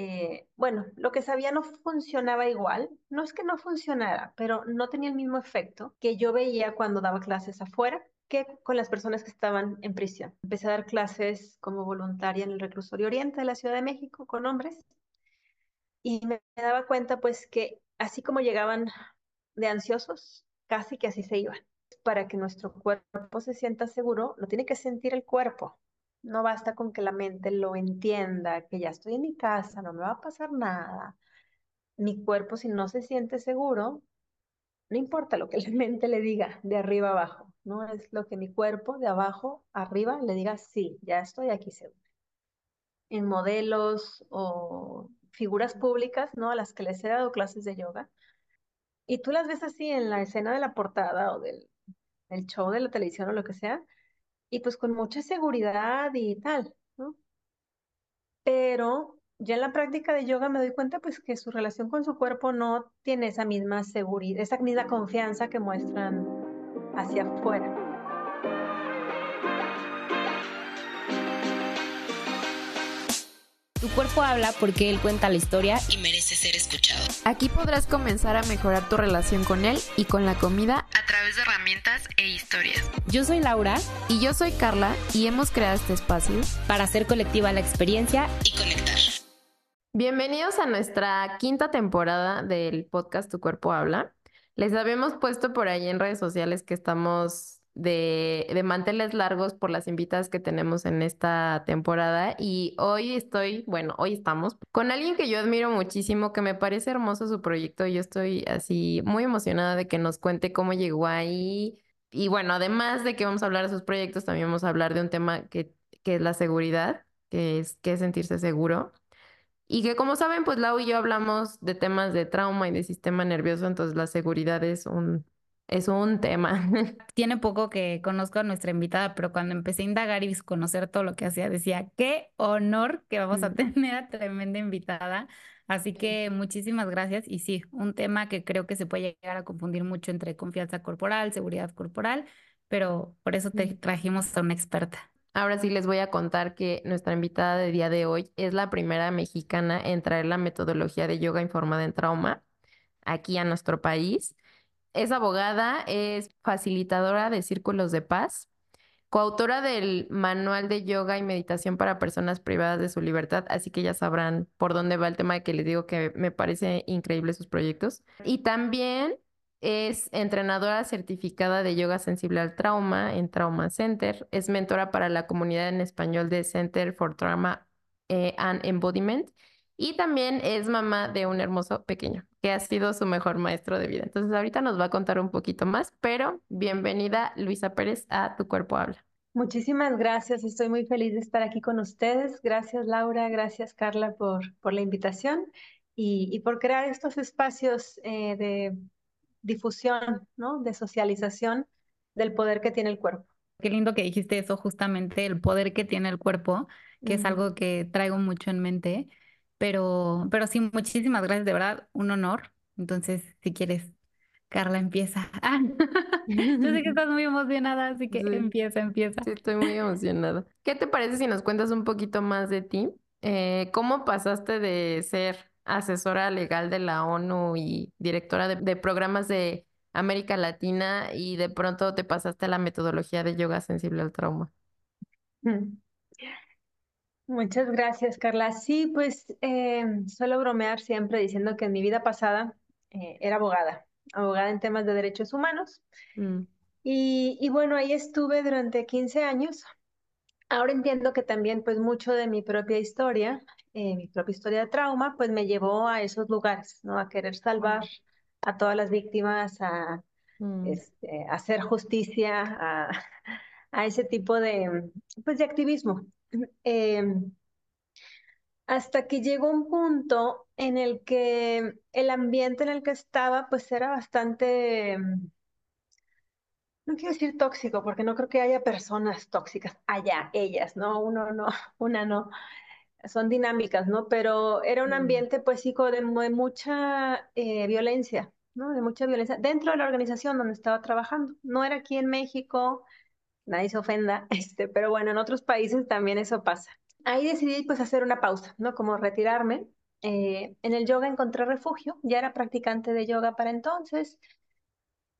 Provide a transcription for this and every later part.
eh, bueno, lo que sabía no funcionaba igual. No es que no funcionara, pero no tenía el mismo efecto que yo veía cuando daba clases afuera que con las personas que estaban en prisión. Empecé a dar clases como voluntaria en el reclusorio oriente de la Ciudad de México con hombres y me daba cuenta pues que así como llegaban de ansiosos, casi que así se iban. Para que nuestro cuerpo se sienta seguro, lo tiene que sentir el cuerpo. No basta con que la mente lo entienda, que ya estoy en mi casa, no me va a pasar nada. Mi cuerpo, si no se siente seguro, no importa lo que la mente le diga de arriba abajo, ¿no? Es lo que mi cuerpo de abajo arriba le diga, sí, ya estoy aquí seguro. En modelos o figuras públicas, ¿no? A las que les he dado clases de yoga. Y tú las ves así en la escena de la portada o del, del show de la televisión o lo que sea, y pues con mucha seguridad y tal, ¿no? Pero ya en la práctica de yoga me doy cuenta pues que su relación con su cuerpo no tiene esa misma seguridad, esa misma confianza que muestran hacia afuera. Tu cuerpo habla porque él cuenta la historia y merece ser escuchado. Aquí podrás comenzar a mejorar tu relación con él y con la comida a través de herramientas e historias. Yo soy Laura y yo soy Carla y hemos creado este espacio para hacer colectiva la experiencia y conectar. Bienvenidos a nuestra quinta temporada del podcast Tu cuerpo habla. Les habíamos puesto por ahí en redes sociales que estamos de, de, manteles largos por las invitadas que tenemos en esta temporada y hoy estoy, bueno, hoy estamos con alguien que yo admiro muchísimo, que me parece hermoso su proyecto. Yo estoy así muy emocionada de que nos cuente cómo llegó ahí. Y bueno, además de que vamos a hablar de sus proyectos, también vamos a hablar de un tema que, que es la seguridad, que es, que es sentirse seguro. Y que como saben, pues Lau y yo hablamos de temas de trauma y de sistema nervioso, entonces la seguridad es un, es un tema. Tiene poco que conozco a nuestra invitada, pero cuando empecé a indagar y conocer todo lo que hacía, decía, qué honor que vamos a tener a tremenda invitada. Así que muchísimas gracias. Y sí, un tema que creo que se puede llegar a confundir mucho entre confianza corporal, seguridad corporal, pero por eso te trajimos a una experta. Ahora sí les voy a contar que nuestra invitada de día de hoy es la primera mexicana en traer la metodología de yoga informada en trauma aquí a nuestro país. Es abogada, es facilitadora de círculos de paz, coautora del Manual de Yoga y Meditación para Personas Privadas de su Libertad, así que ya sabrán por dónde va el tema de que les digo que me parece increíble sus proyectos. Y también es entrenadora certificada de yoga sensible al trauma en Trauma Center, es mentora para la comunidad en español de Center for Trauma eh, and Embodiment y también es mamá de un hermoso pequeño, que ha sido su mejor maestro de vida. Entonces ahorita nos va a contar un poquito más, pero bienvenida Luisa Pérez a Tu Cuerpo Habla. Muchísimas gracias, estoy muy feliz de estar aquí con ustedes. Gracias Laura, gracias Carla por, por la invitación y, y por crear estos espacios eh, de difusión, ¿no? de socialización del poder que tiene el cuerpo. Qué lindo que dijiste eso, justamente el poder que tiene el cuerpo, que es algo que traigo mucho en mente. Pero, pero sí, muchísimas gracias, de verdad, un honor. Entonces, si quieres, Carla, empieza. Ah, yo sé que estás muy emocionada, así que empieza, empieza. Sí, estoy muy emocionada. ¿Qué te parece si nos cuentas un poquito más de ti? Eh, ¿Cómo pasaste de ser asesora legal de la ONU y directora de, de programas de América Latina y de pronto te pasaste a la metodología de yoga sensible al trauma? Mm. Muchas gracias, Carla. Sí, pues eh, suelo bromear siempre diciendo que en mi vida pasada eh, era abogada, abogada en temas de derechos humanos. Mm. Y, bueno, ahí estuve durante 15 años. Ahora entiendo que también pues mucho de mi propia historia, eh, mi propia historia de trauma, pues me llevó a esos lugares, ¿no? A querer salvar a todas las víctimas, a mm. este, hacer justicia, a, a ese tipo de, pues, de activismo. Em, hasta que llegó un punto en el que el ambiente en el que estaba pues era bastante, em, no quiero decir tóxico, porque no creo que haya personas tóxicas allá, ellas, ¿no? Uno no, una no, son dinámicas, ¿no? Pero era un mm. ambiente pues sí de, mucha eh, violencia, ¿no? De mucha violencia dentro de la organización donde estaba trabajando. No era aquí en México, nadie se ofenda, este, pero bueno, en otros países también eso pasa. Ahí decidí pues hacer una pausa, ¿no? Como retirarme Eh, en el yoga encontré refugio, ya era practicante de yoga para entonces.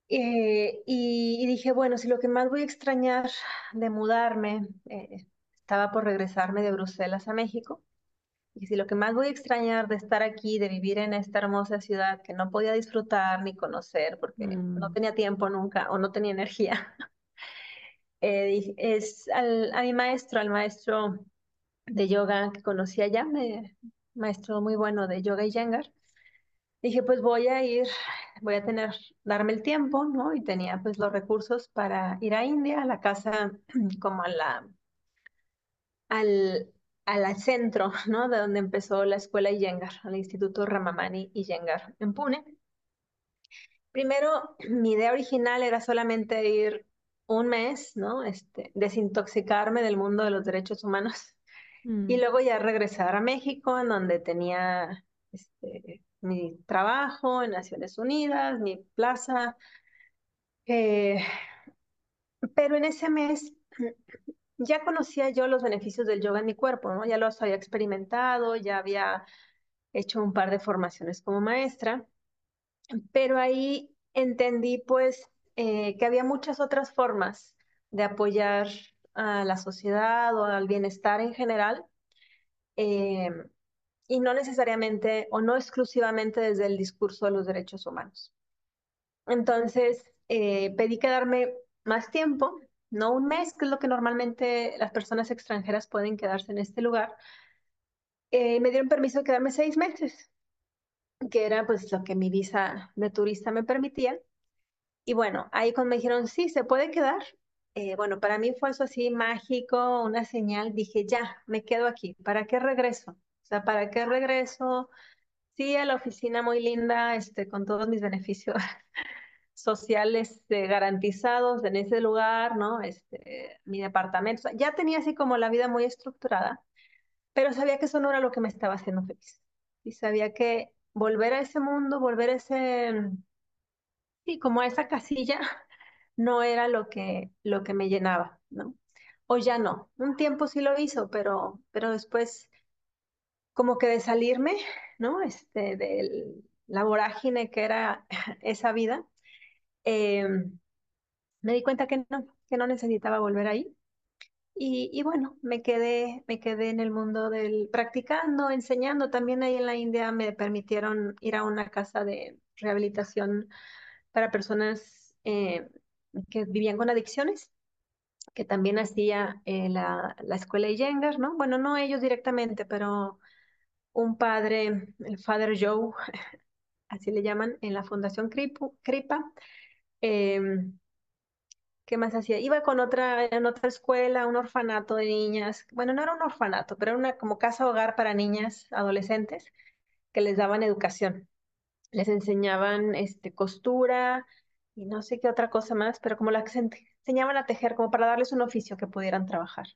Eh, y, dije, bueno, si lo que más voy a extrañar de mudarme, eh, estaba por regresarme de Bruselas a México, y si lo que más voy a extrañar de estar aquí, de vivir en esta hermosa ciudad que no podía disfrutar ni conocer porque no Mm. tenía tiempo nunca o no tenía energía, eh, es al- a mi maestro, al maestro de yoga que conocí allá, me, maestro muy bueno de yoga y Iyengar. Dije, pues voy a ir, voy a tener, darme el tiempo, ¿no? Y tenía pues los recursos para ir a India, a la casa, como a la, al, al centro, ¿no? De donde empezó la escuela Iyengar, al Instituto Ramamani Iyengar en Pune. Primero, mi idea original era solamente ir un mes, ¿no? Este, desintoxicarme del mundo de los derechos humanos y Mm. luego ya regresar a México, en donde tenía este, mi trabajo en Naciones Unidas, mi plaza. eh, pero en ese mes ya conocía yo los beneficios del yoga en mi cuerpo, ¿no? Ya los había experimentado, ya había hecho un par de formaciones como maestra, pero ahí entendí pues eh, que había muchas otras formas de apoyar a la sociedad o al bienestar en general. eh, y no necesariamente o no exclusivamente desde el discurso de los derechos humanos. Entonces, eh, pedí quedarme más tiempo, no un mes, que es lo que normalmente las personas extranjeras pueden quedarse en este lugar. Eh, me dieron permiso de quedarme seis meses, que era pues lo que mi visa de turista me permitía. Y bueno, ahí cuando me dijeron, sí, se puede quedar, eh, bueno, para mí fue eso así mágico, una señal, dije, ya, me quedo aquí, ¿para qué regreso? O sea, ¿para qué regreso? Sí, a la oficina muy linda, este, con todos mis beneficios sociales eh, garantizados en ese lugar, ¿no? Este, mi departamento, ya tenía así como la vida muy estructurada, pero sabía que eso no era lo que me estaba haciendo feliz. Y sabía que volver a ese mundo, volver a ese, sí, como esa casilla, no era lo que, lo que me llenaba, ¿no? O ya no. Un tiempo sí lo hizo, pero, pero después como que de salirme, ¿no? Este, de la vorágine que era esa vida, eh, me di cuenta que no, que no necesitaba volver ahí. Y, y, bueno, me quedé, me quedé en el mundo del practicando, enseñando. También ahí en la India me permitieron ir a una casa de rehabilitación para personas eh, que vivían con adicciones, que también hacía eh, la, la escuela Iyengar, ¿no? Bueno, no ellos directamente, pero un padre, el Father Joe, así le llaman, en la Fundación Kripa. Eh, ¿qué más hacía? Iba con otra, en otra escuela, un orfanato de niñas. Bueno, no era un orfanato, pero era una como casa hogar para niñas, adolescentes, que les daban educación. Les enseñaban este, costura y no sé qué otra cosa más, pero como se enseñaban a tejer, como para darles un oficio que pudieran trabajar.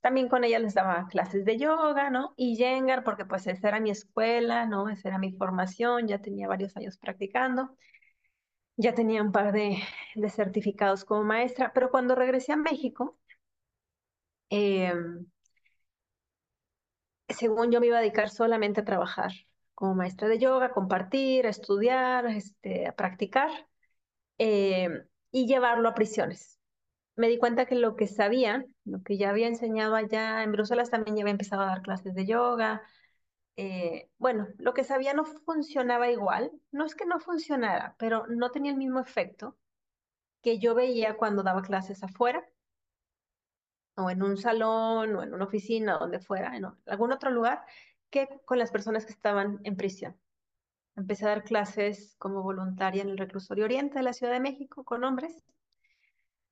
También con ella les daba clases de yoga, ¿no? Y Yengar, porque pues esa era mi escuela, ¿no? Esa era mi formación, ya tenía varios años practicando, ya tenía un par de, de certificados como maestra, pero cuando regresé a México, eh, según yo me iba a dedicar solamente a trabajar como maestra de yoga, compartir, estudiar, este, a practicar eh, y llevarlo a prisiones. Me di cuenta que lo que sabía, lo que ya había enseñado allá en Bruselas, también ya había empezado a dar clases de yoga, eh, bueno, lo que sabía no funcionaba igual. No es que no funcionara, pero no tenía el mismo efecto que yo veía cuando daba clases afuera, o en un salón, o en una oficina, donde fuera, en algún otro lugar, que con las personas que estaban en prisión. Empecé a dar clases como voluntaria en el Reclusorio Oriente de la Ciudad de México con hombres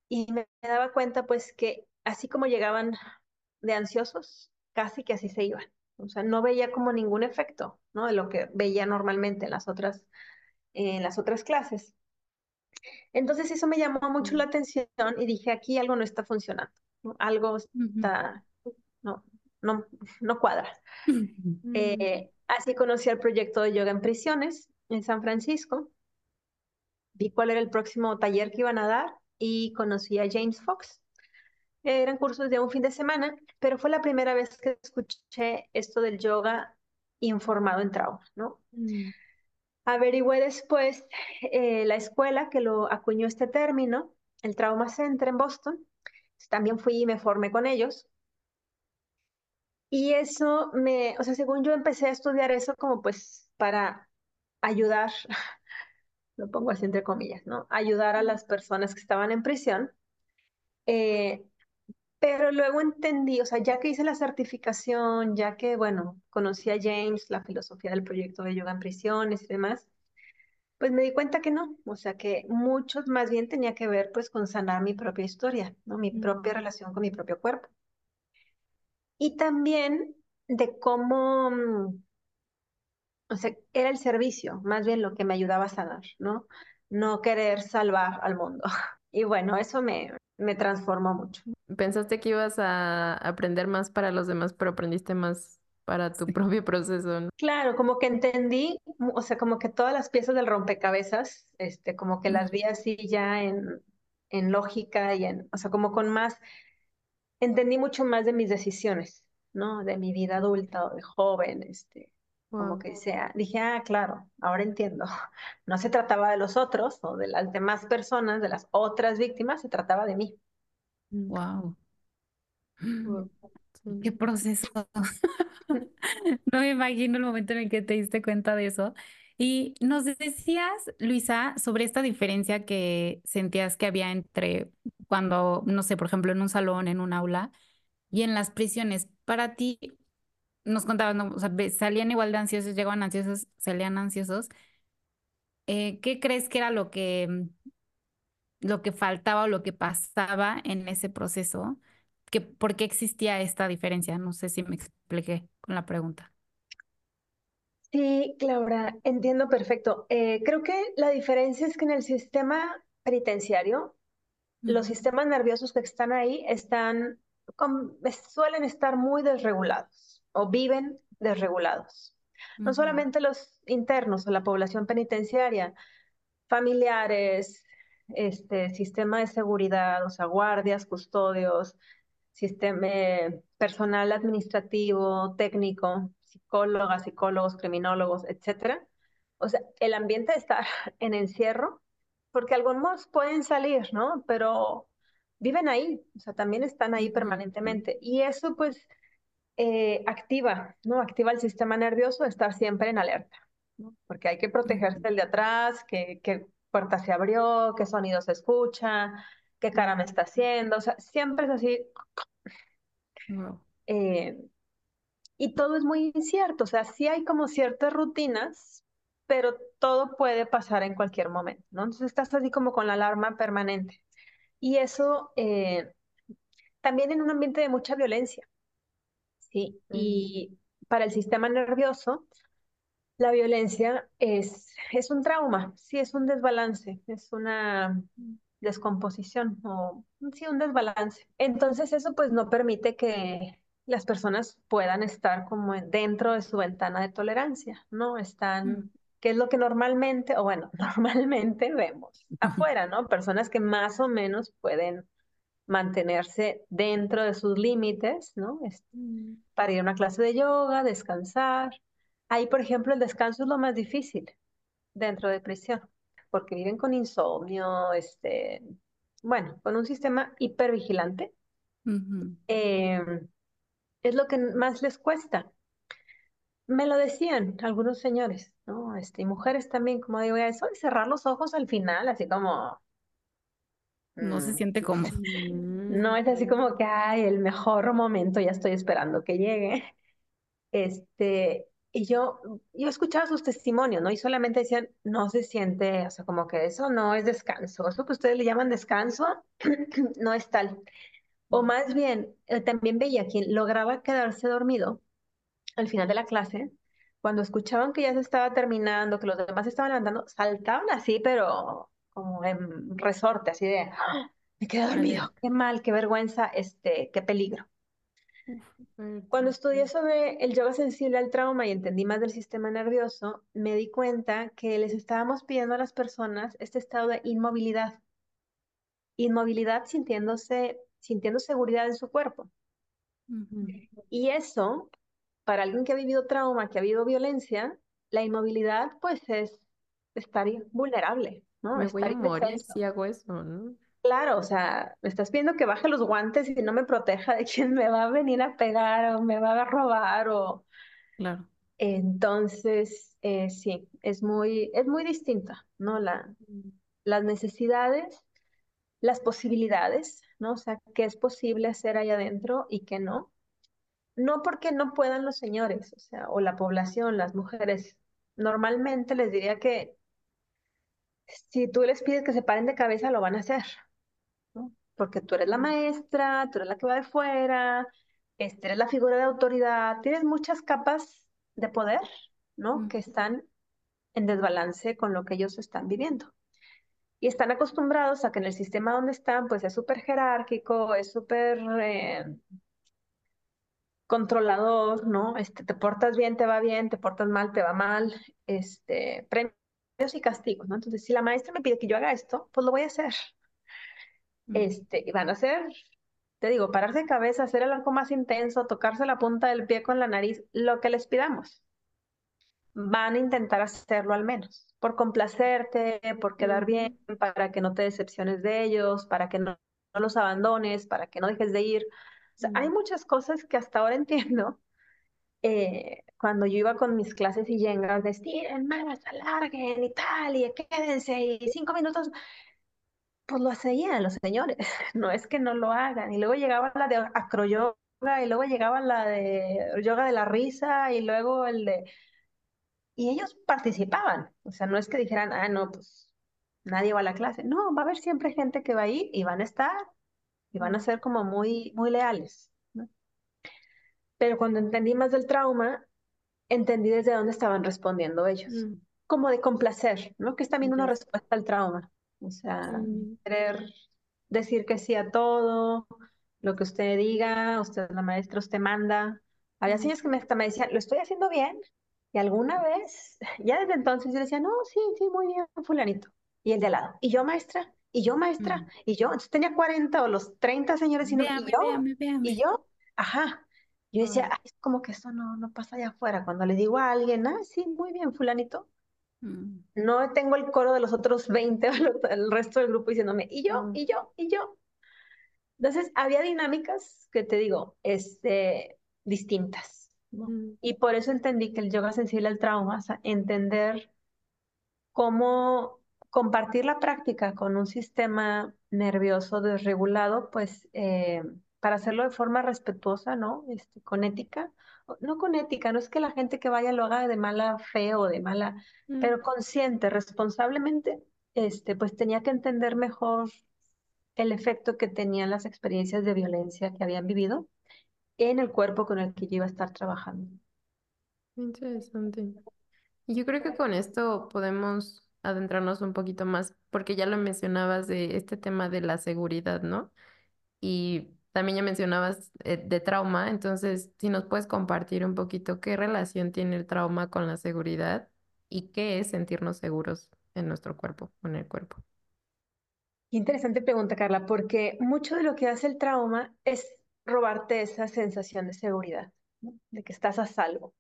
y me daba cuenta pues que así como llegaban de ansiosos, casi que así se iban. O sea, no veía como ningún efecto, ¿no? De lo que veía normalmente en las otras, en las otras clases. Entonces eso me llamó mucho la atención y dije, aquí algo no está funcionando, ¿no? Algo está, no, no, no cuadra. Eh, así conocí el proyecto de yoga en prisiones en San Francisco. Vi cuál era el próximo taller que iban a dar y conocí a James Fox. Eran cursos de un fin de semana, pero fue la primera vez que escuché esto del yoga informado en trauma, ¿no? Mm. Averigüé después eh, la escuela que lo acuñó este término, el Trauma Center en Boston. También fui y me formé con ellos. Y eso me, o sea, según yo empecé a estudiar eso como pues para ayudar, lo pongo así entre comillas, ¿no? Ayudar a las personas que estaban en prisión. Eh, pero luego entendí, o sea, ya que hice la certificación, ya que, bueno, conocí a James, la filosofía del proyecto de yoga en prisiones y demás, pues me di cuenta que no, o sea, que mucho más bien tenía que ver pues con sanar mi propia historia, ¿no? Mi propia relación con mi propio cuerpo. Y también de cómo, mm, o sea, era el servicio, más bien lo que me ayudaba a sanar, ¿no? No querer salvar al mundo. Y bueno, eso me, me transformó mucho. Pensaste que ibas a aprender más para los demás, pero aprendiste más para tu propio proceso, ¿no? Claro, como que entendí, o sea, como que todas las piezas del rompecabezas, este, como que las vi así ya en, en lógica y en, o sea, como con más, entendí mucho más de mis decisiones, ¿no? De mi vida adulta o de joven, este, como que sea, dije, ah, claro, ahora entiendo. No se trataba de los otros o de las demás personas, de las otras víctimas, se trataba de mí. Wow. Sí. Qué proceso. No me imagino el momento en el que te diste cuenta de eso. Y nos decías, Luisa, sobre esta diferencia que sentías que había entre cuando, no sé, por ejemplo, en un salón, en un aula y en las prisiones. Para ti, nos contabas, ¿no? O sea, salían igual de ansiosos, llegaban ansiosos, salían ansiosos. Eh, ¿qué crees que era lo que, mm, lo que faltaba o lo que pasaba en ese proceso? Que, ¿por qué existía esta diferencia? No sé si me expliqué con la pregunta. Sí, Laura, entiendo perfecto. Eh, creo que la diferencia es que en el sistema penitenciario, los sistemas nerviosos que están ahí están, con- suelen estar muy desregulados o viven desregulados. No solamente los internos o la población penitenciaria, familiares, este, sistema de seguridad, o sea, guardias, custodios, sistema, eh, personal administrativo, técnico, psicólogas, psicólogos, criminólogos, etcétera. O sea, el ambiente de estar en encierro, porque algunos pueden salir, ¿no? Pero viven ahí, o sea, también están ahí permanentemente. Y eso, pues, eh, activa, ¿no? Activa el sistema nervioso, estar siempre en alerta, ¿no? Porque hay que protegerse del de atrás, que, qué puerta se abrió, qué sonido se escucha, qué cara me está haciendo, o sea, siempre es así. wow, eh, y todo es muy incierto, o sea, sí hay como ciertas rutinas, pero todo puede pasar en cualquier momento, ¿no? Entonces estás así como con la alarma permanente. Y eso eh, también en un ambiente de mucha violencia, ¿sí? Mm. Y para el sistema nervioso, la violencia es, es un trauma, sí, es un desbalance, es una descomposición o sí, un desbalance. Entonces eso pues no permite que las personas puedan estar como en- dentro de su ventana de tolerancia, ¿no? mm, Están, que es lo que normalmente, o bueno, normalmente vemos afuera, ¿no? Personas que más o menos pueden mantenerse dentro de sus límites, ¿no? Es- Mm. para ir a una clase de yoga, descansar. Ahí, por ejemplo, el descanso es lo más difícil dentro de prisión, porque viven con insomnio, este, bueno, con un sistema hipervigilante. eh, es lo que más les cuesta. Me lo decían algunos señores, ¿no? Este, y mujeres también, como digo, eso de cerrar los ojos al final, así como, No se mm, siente cómodo. no Mm. es así como que, ay, el mejor momento, ya estoy esperando que llegue. Este, y yo, yo escuchaba sus testimonios, ¿no? Y solamente decían, no se siente, o sea, como que eso no es descanso, eso que ustedes le llaman descanso, no es tal. O más bien, eh, también veía quien lograba quedarse dormido al final de la clase, cuando escuchaban que ya se estaba terminando, que los demás estaban levantando, saltaban así, pero como en resorte, así de, "Ah, me quedé dormido, qué mal, qué vergüenza, este, qué peligro. Cuando estudié sobre el yoga sensible al trauma y entendí más del sistema nervioso, me di cuenta que les estábamos pidiendo a las personas este estado de inmovilidad, inmovilidad sintiéndose, sintiendo seguridad en su cuerpo. Y eso para alguien que ha vivido trauma, que ha vivido violencia, la inmovilidad pues es estar vulnerable, ¿no? Me voy a morir si hago eso, ¿no? Claro, o sea, me estás pidiendo que baje los guantes y no me proteja de quien me va a venir a pegar o me va a robar o... Claro. Entonces, eh, sí, es muy, es muy distinta, ¿no? La, las necesidades, las posibilidades, ¿no? O sea, qué es posible hacer ahí adentro y qué no. No porque no puedan los señores, o sea, o la población, las mujeres. Normalmente les diría que si tú les pides que se paren de cabeza, lo van a hacer, ¿no? Porque tú eres la maestra, tú eres la que va de fuera, este, eres la figura de autoridad, tienes muchas capas de poder, ¿no? Mm. Que están en desbalance con lo que ellos están viviendo. Y están acostumbrados a que en el sistema donde están, pues es súper jerárquico, es súper eh, controlador, ¿no? Este, te portas bien, te va bien, te portas mal, te va mal, este, premios y castigos, ¿no? Entonces, si la maestra me pide que yo haga esto, pues lo voy a hacer. Mm. Este, y van a hacer, te digo, pararse de cabeza, hacer el arco más intenso, tocarse la punta del pie con la nariz, lo que les pidamos. Van a intentar hacerlo al menos, por complacerte, por quedar bien, para que no te decepciones de ellos, para que no, no los abandones, para que no dejes de ir. O sea, hay muchas cosas que hasta ahora entiendo. eh, cuando yo iba con mis clases y yengas de estiren más, alarguen y tal, y quédense, y cinco minutos, pues lo hacían los señores, no es que no lo hagan. Y luego llegaba la de acroyoga, y luego llegaba la de yoga de la risa, y luego el de... Y ellos participaban, o sea, no es que dijeran, ah, no, pues nadie va a la clase. No, va a haber siempre gente que va a ir y van a estar y van a ser como muy, muy leales. ¿no? Pero cuando entendí más del trauma, entendí desde dónde estaban respondiendo ellos. Mm. Como de complacer, ¿no? Que es también una respuesta al trauma. O sea, Sí. querer decir que sí a todo, lo que usted diga, usted es la maestra, usted manda. Había señores que me, hasta me decían, lo estoy haciendo bien. Y alguna vez, ya desde entonces yo decía, no, sí, sí, muy bien, fulanito. Y el de al lado, y yo maestra, y yo maestra, Mm. y yo. Entonces tenía 40 o los 30 señores y, no- y Véame, yo, véame, véame. y yo, ajá. Yo decía. "Ay, es como que eso no, no pasa allá afuera. Cuando le digo a alguien, ah, sí, muy bien, fulanito, Mm. no tengo el coro de los otros 20 o los- el resto del grupo diciéndome, y yo, Mm. y yo, y yo. Entonces, había dinámicas que te digo, este, distintas, ¿no? Mm. Y por eso entendí que el yoga sensible al trauma, o sea, entender cómo compartir la práctica con un sistema nervioso desregulado, pues eh, para hacerlo de forma respetuosa, ¿no? Este, con ética. No con ética, no es que la gente que vaya lo haga de mala fe o de mala, Mm. pero consciente, responsablemente, este, pues tenía que entender mejor el efecto que tenían las experiencias de violencia que habían vivido en el cuerpo con el que yo iba a estar trabajando. Interesante. Yo creo que con esto podemos adentrarnos un poquito más, porque ya lo mencionabas de este tema de la seguridad, ¿no? Y también ya mencionabas eh, de trauma, entonces si nos puedes compartir un poquito qué relación tiene el trauma con la seguridad y qué es sentirnos seguros en nuestro cuerpo, en el cuerpo. Interesante pregunta, Carla, porque mucho de lo que hace el trauma es robarte esa sensación de seguridad. De que estás a salvo.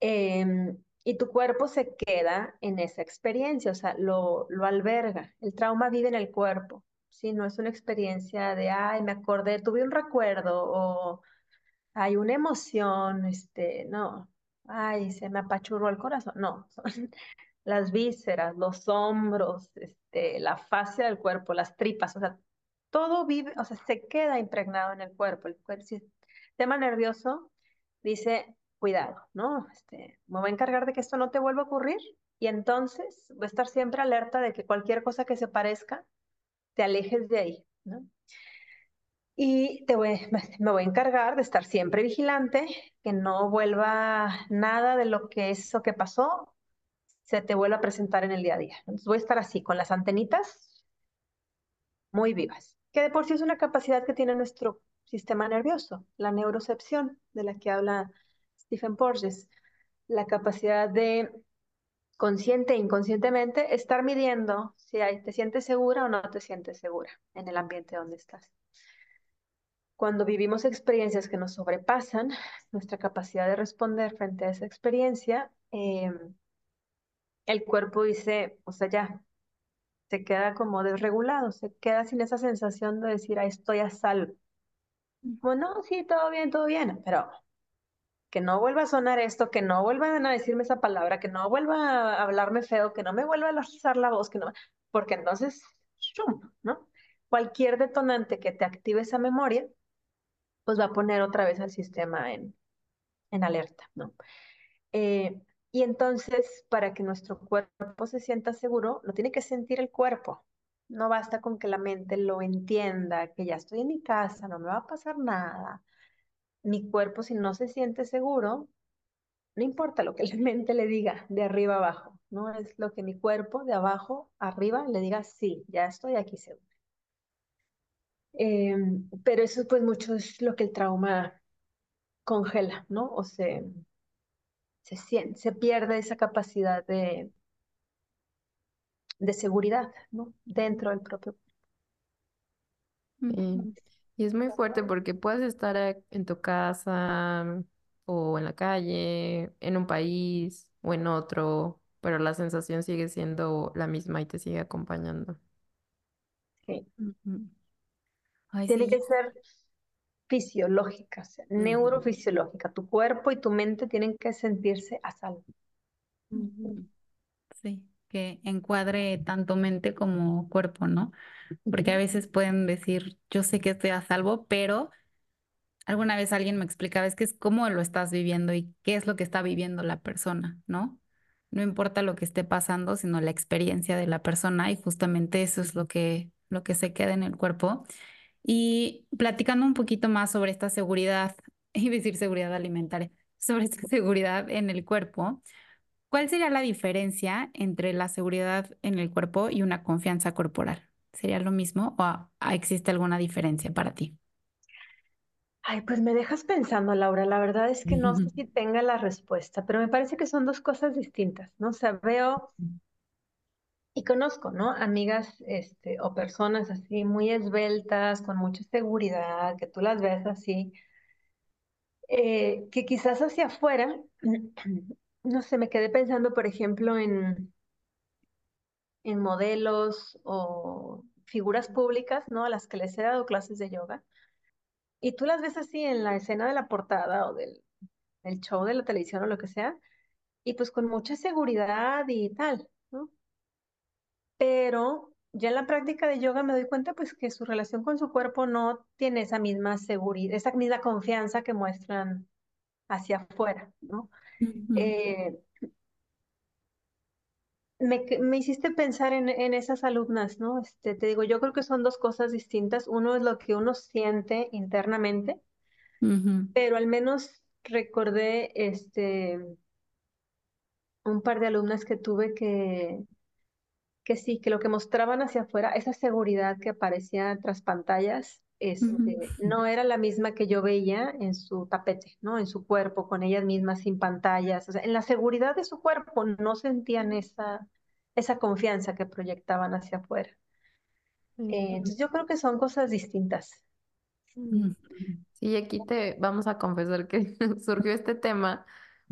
Em, y tu cuerpo se queda en esa experiencia, o sea, lo, lo alberga. El trauma vive en el cuerpo, ¿sí? No es una experiencia de, ay, me acordé, tuve un recuerdo o hay una emoción, este, no, ay, se me apachurró el corazón. No, son las vísceras, los hombros, este, la fascia del cuerpo, las tripas, o sea, todo vive, o sea, se queda impregnado en el cuerpo. El, cuer- si- sistema nervioso dice, cuidado, ¿no? Este, me voy a encargar de que esto no te vuelva a ocurrir y entonces voy a estar siempre alerta de que cualquier cosa que se parezca, te alejes de ahí, ¿no? Y te voy, me voy a encargar de estar siempre vigilante, que no vuelva nada de lo que eso que pasó se te vuelva a presentar en el día a día. Entonces voy a estar así, con las antenitas muy vivas, que de por sí es una capacidad que tiene nuestro sistema nervioso, la neurocepción, de la que habla Stephen Porges, la capacidad de consciente e inconscientemente estar midiendo si hay- te sientes segura o no te sientes segura en el ambiente donde estás. cuando vivimos experiencias que nos sobrepasan, nuestra capacidad de responder frente a esa experiencia, eh, el cuerpo dice, o sea, ya, se queda como desregulado, se queda sin esa sensación de decir, ah, estoy a salvo. Bueno, sí, todo bien, todo bien, pero que no vuelva a sonar esto, que no vuelvan a decirme esa palabra, que no vuelva a hablarme feo, que no me vuelva a lanzar la voz, que no, porque entonces. ¿no? Cualquier detonante que te active esa memoria, pues va a poner otra vez al sistema en, en alerta, ¿no? Eh, y entonces, para que nuestro cuerpo se sienta seguro, lo tiene que sentir el cuerpo. No basta con que la mente lo entienda, que ya estoy en mi casa, no me va a pasar nada. Mi cuerpo, si no se siente seguro, no importa lo que la mente le diga de arriba abajo, ¿no? Es lo que mi cuerpo de abajo arriba le diga, sí, ya estoy aquí seguro. Em, pero eso pues mucho es lo que el trauma congela, ¿no? O se, se, se pierde esa capacidad de, de seguridad, ¿no? Dentro del propio cuerpo. Y es muy fuerte porque puedes estar en tu casa o en la calle, en un país o en otro, pero la sensación sigue siendo la misma y te sigue acompañando. Sí. Tiene que ser fisiológica, neurofisiológica. Tu cuerpo y tu mente tienen que sentirse a salvo. Sí, que encuadre tanto mente como cuerpo, ¿no? Porque a veces pueden decir, yo sé que estoy a salvo, pero alguna vez alguien me explicaba, es que es cómo lo estás viviendo y qué es lo que está viviendo la persona, ¿no? No importa lo que esté pasando, sino la experiencia de la persona y justamente eso es lo que, lo que se queda en el cuerpo. Y platicando un poquito más sobre esta seguridad, y decir seguridad alimentaria, sobre esta seguridad en el cuerpo, ¿cuál sería la diferencia entre la seguridad en el cuerpo y una confianza corporal? ¿Sería lo mismo o existe alguna diferencia para ti? Ay, pues me dejas pensando, Laura. La verdad es que no sé si tenga la respuesta, pero me parece que son dos cosas distintas, ¿no? O sea, veo y conozco, ¿no? Amigas este, o personas así muy esbeltas, con mucha seguridad, que tú las ves así, eh, que quizás hacia afuera, no sé, me quedé pensando, por ejemplo, en, en modelos o figuras públicas, ¿no? A las que les he dado clases de yoga. Y tú las ves así en la escena de la portada o del, del show de la televisión o lo que sea, y pues con mucha seguridad y tal. Pero ya en la práctica de yoga me doy cuenta pues que su relación con su cuerpo no tiene esa misma seguridad, esa misma confianza que muestran hacia afuera, ¿no? Eh, me, hiciste pensar en, esas alumnas, ¿no? Este, te digo, yo creo que son dos cosas distintas. Uno es lo que uno siente internamente, pero al menos recordé este, un par de alumnas que tuve que, que sí, que lo que mostraban hacia afuera, esa seguridad que aparecía tras pantallas, este, no era la misma que yo veía en su tapete, ¿no? En su cuerpo, con ellas mismas sin pantallas. O sea, en la seguridad de su cuerpo no sentían esa, esa confianza que proyectaban hacia afuera. Eh, entonces yo creo que son cosas distintas. Sí, aquí te vamos a confesar que surgió este tema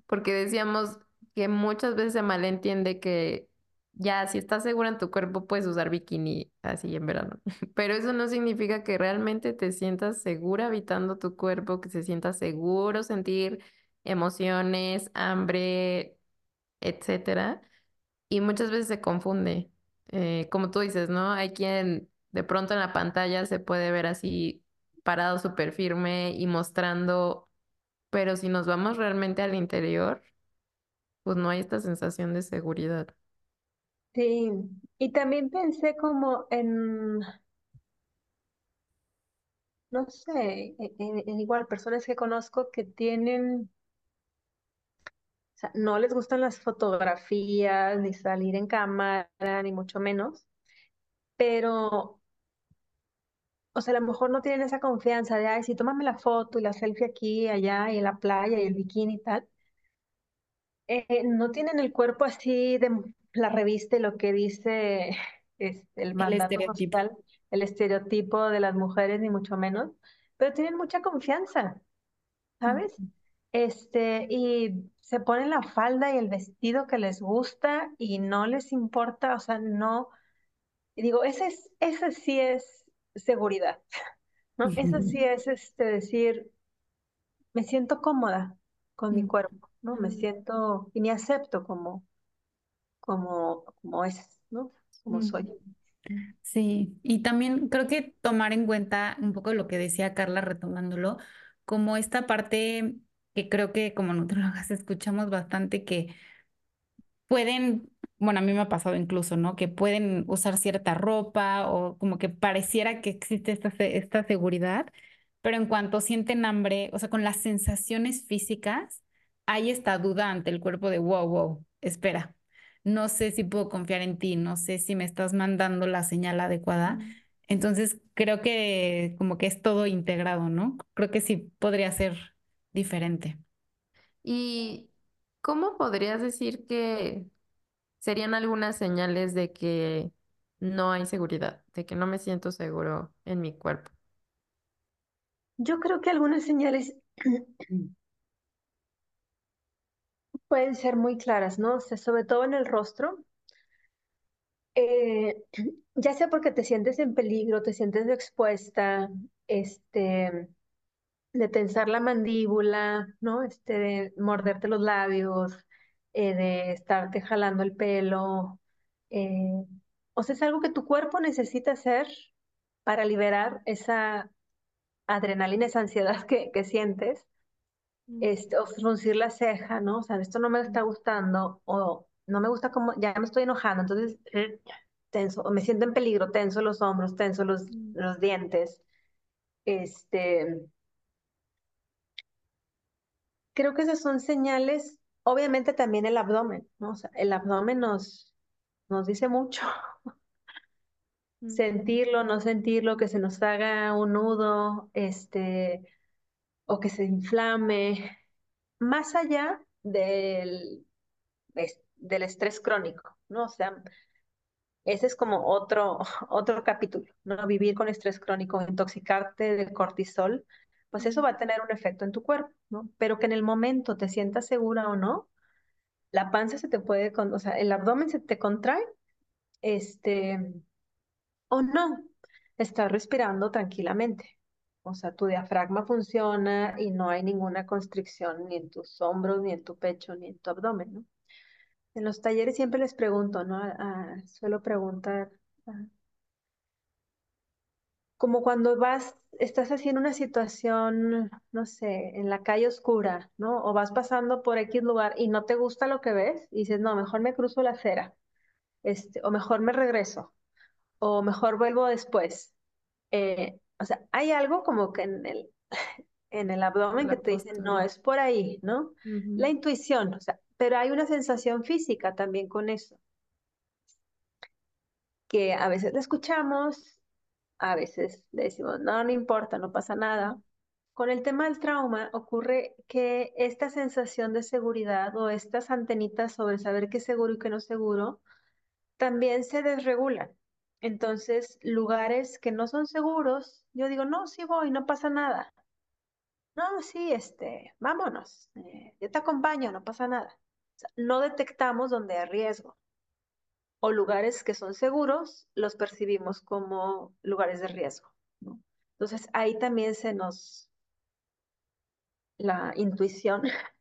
porque decíamos que muchas veces se malentiende que ya, si estás segura en tu cuerpo, puedes usar bikini así en verano. Pero eso no significa que realmente te sientas segura habitando tu cuerpo, que se sienta seguro sentir emociones, hambre, etcétera. Y muchas veces se confunde. Eh, como tú dices, ¿no? Hay quien de pronto en la pantalla se puede ver así parado súper firme y mostrando, pero si nos vamos realmente al interior, pues no hay esta sensación de seguridad. Sí, y también pensé como en, no sé, e, en, igual personas que conozco que tienen, o sea, no les gustan las fotografías, ni salir en cámara, ni mucho menos, pero, o sea, a lo mejor no tienen esa confianza de, ay, sí, tómame la foto y la selfie aquí, allá, y en la playa, y el bikini y tal. Eh, no tienen el cuerpo así de la revista lo que dice es, el mandato el estereotipo. el estereotipo de las mujeres, ni mucho menos, pero tienen mucha confianza, ¿sabes? Este, y se ponen la falda y el vestido que les gusta y no les importa, o sea, no, digo, ese es, ese sí es seguridad, ¿no? Eso sí es este decir, me siento cómoda con mi cuerpo, ¿no? Me siento y me acepto como, como, como es, ¿no? Como soy. Sí, y también creo que tomar en cuenta un poco lo que decía Carla retomándolo, como esta parte que creo que como nutriólogas escuchamos bastante que pueden, bueno, a mí me ha pasado incluso, ¿no? Que pueden usar cierta ropa o como que pareciera que existe esta, esta seguridad, pero en cuanto sienten hambre, o sea, con las sensaciones físicas, hay esta duda ante el cuerpo de, wow, wow, espera, no sé si puedo confiar en ti, no sé si me estás mandando la señal adecuada. Entonces, creo que como que es todo integrado, ¿no? Creo que sí podría ser diferente. ¿Y cómo podrías decir que serían algunas señales de que no hay seguridad, de que no me siento seguro en mi cuerpo? Yo creo que algunas señales pueden ser muy claras, ¿no? O sea, sobre todo en el rostro. Eh, ya sea porque te sientes en peligro, te sientes expuesta, este, de tensar la mandíbula, ¿no? Este, de morderte los labios, eh, de estarte jalando el pelo. Eh, o sea, es algo que tu cuerpo necesita hacer para liberar esa adrenalina, esa ansiedad que, que sientes este, o fruncir la ceja, ¿no? O sea, esto no me está gustando, o no me gusta como, ya me estoy enojando, entonces eh, tenso, o me siento en peligro, tenso los hombros, tenso los, los dientes. Este, creo que esas son señales, obviamente también el abdomen, ¿no? O sea, el abdomen nos, nos dice mucho. Sentirlo, no sentirlo, que se nos haga un nudo, este, o que se inflame, más allá del, del estrés crónico, ¿no? O sea, ese es como otro, otro capítulo, ¿no? Vivir con estrés crónico, intoxicarte de cortisol, pues eso va a tener un efecto en tu cuerpo, ¿no? Pero que en el momento te sientas segura o no, la panza se te puede, o sea, el abdomen se te contrae, este, o no, estás respirando tranquilamente. O sea, tu diafragma funciona y no hay ninguna constricción ni en tus hombros, ni en tu pecho, ni en tu abdomen, ¿no? En los talleres siempre les pregunto, ¿no? suelo preguntar, como cuando vas, estás haciendo una situación, no sé, en la calle oscura, ¿no? O vas pasando por X lugar y no te gusta lo que ves y dices, no, mejor me cruzo la acera, este, o mejor me regreso, o mejor vuelvo después. Eh, o sea, hay algo como que en el, en el abdomen que te dice, no, es por ahí, ¿no? La intuición, o sea, pero hay una sensación física también con eso, que a veces la escuchamos, a veces le decimos, no, no importa, no pasa nada. Con el tema del trauma ocurre que esta sensación de seguridad o estas antenitas sobre saber qué es seguro y qué no es seguro también se desregulan. Entonces, lugares que no son seguros, yo digo, no, sí voy, no pasa nada. No, sí, este, vámonos, eh, yo te acompaño, no pasa nada. no detectamos donde hay riesgo. O lugares que son seguros, los percibimos como lugares de riesgo. Entonces, ahí también se nos, la intuición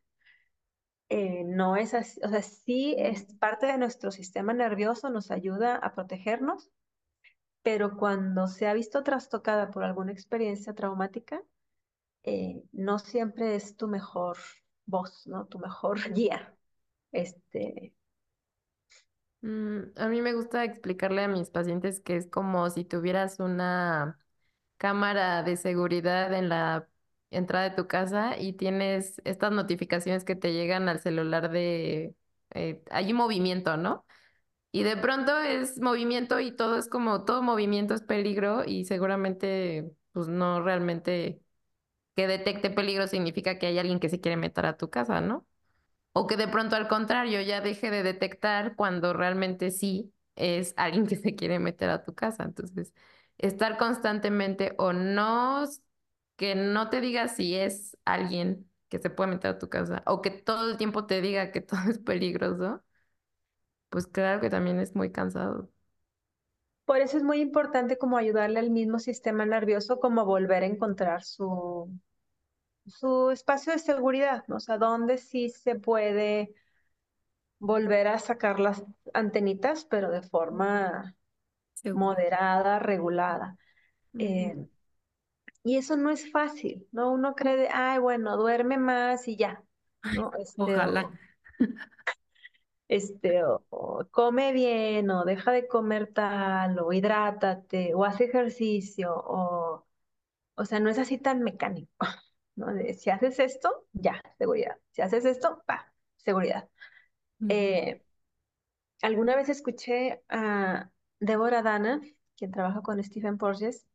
eh, no es así, o sea, sí es parte de nuestro sistema nervioso, nos ayuda a protegernos, pero cuando se ha visto trastocada por alguna experiencia traumática, eh, no siempre es tu mejor voz, ¿no? Tu mejor guía. Este... Mm, a mí me gusta explicarle a mis pacientes que es como si tuvieras una cámara de seguridad en la entrada de tu casa y tienes estas notificaciones que te llegan al celular de... Eh, hay movimiento, ¿no? Y de pronto es movimiento y todo es como, todo movimiento es peligro y seguramente, pues no realmente que detecte peligro significa que hay alguien que se quiere meter a tu casa, ¿no? O que de pronto al contrario ya deje de detectar cuando realmente sí es alguien que se quiere meter a tu casa. Entonces, estar constantemente o no que no te diga si es alguien que se puede meter a tu casa o que todo el tiempo te diga que todo es peligroso, pues claro que también es muy cansado. Por eso es muy importante como ayudarle al mismo sistema nervioso como volver a encontrar su, su espacio de seguridad, ¿no? O sea, dónde sí se puede volver a sacar las antenitas, pero de forma moderada, regulada. Eh, y eso no es fácil, ¿no? Uno cree, de, ay, bueno, duerme más y ya, ¿no? Este, Ojalá. este, o, o come bien, o deja de comer tal, o hidrátate, o hace ejercicio, o, o sea, no es así tan mecánico, ¿no? De, si haces esto, ya, seguridad. Si haces esto, pa, seguridad. Ujú. Eh, alguna vez escuché a Deborah Dana, quien trabaja con Stephen Porges,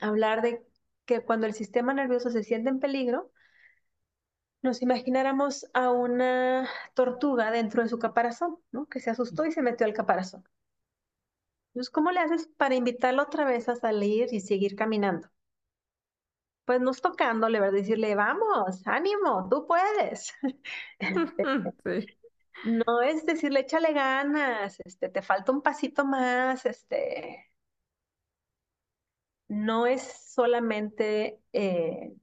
hablar de que cuando el sistema nervioso se siente en peligro, nos imagináramos a una tortuga dentro de su caparazón, ¿no? Que se asustó y se metió al caparazón. Entonces, ¿cómo le haces para invitarlo otra vez a salir y seguir caminando? Pues no es tocándole, ¿verdad? Decirle, vamos, ánimo, tú puedes. Sí. No es decirle, échale ganas, este, te falta un pasito más, este, no es solamente, eh,